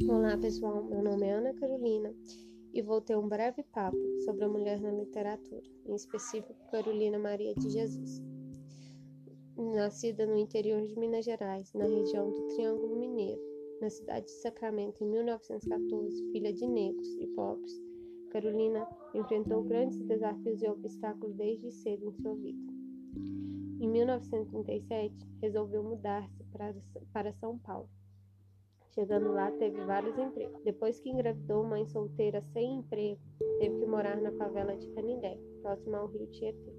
Olá pessoal, meu nome é Ana Carolina e vou ter um breve papo sobre a mulher na literatura, em específico Carolina Maria de Jesus. Nascida no interior de Minas Gerais, na região do Triângulo Mineiro, na cidade de Sacramento em 1914, filha de negros e pobres, Carolina enfrentou grandes desafios e obstáculos desde cedo em sua vida. Em 1937, resolveu mudar-se para São Paulo Chegando lá, teve vários empregos. Depois que engravidou, mãe solteira sem emprego, teve que morar na favela de Canindé, próximo ao rio Tietê.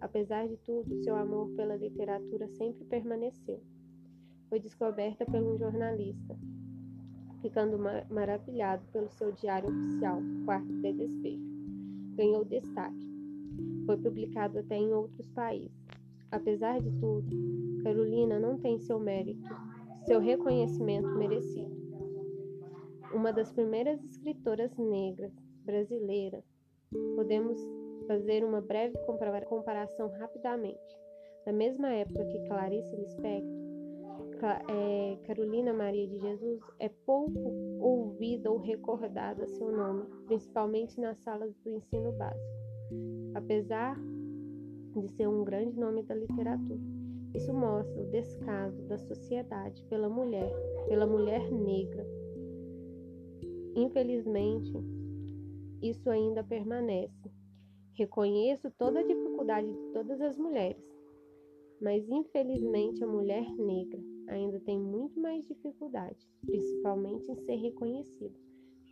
Apesar de tudo, seu amor pela literatura sempre permaneceu. Foi descoberta por um jornalista, ficando mar maravilhado pelo seu diário oficial, Quarto de Despejo. Ganhou destaque. Foi publicado até em outros países. Apesar de tudo, Carolina não tem seu mérito seu reconhecimento merecido. Uma das primeiras escritoras negras brasileiras, podemos fazer uma breve comparação rapidamente. Na mesma época que Clarice Lispector, é, Carolina Maria de Jesus é pouco ouvida ou recordada seu nome, principalmente nas salas do ensino básico, apesar de ser um grande nome da literatura. Isso mostra o descaso da sociedade pela mulher, pela mulher negra. Infelizmente, isso ainda permanece. Reconheço toda a dificuldade de todas as mulheres, mas infelizmente a mulher negra ainda tem muito mais dificuldade, principalmente em ser reconhecida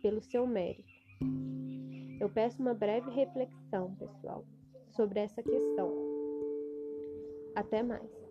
pelo seu mérito. Eu peço uma breve reflexão, pessoal, sobre essa questão. Até mais.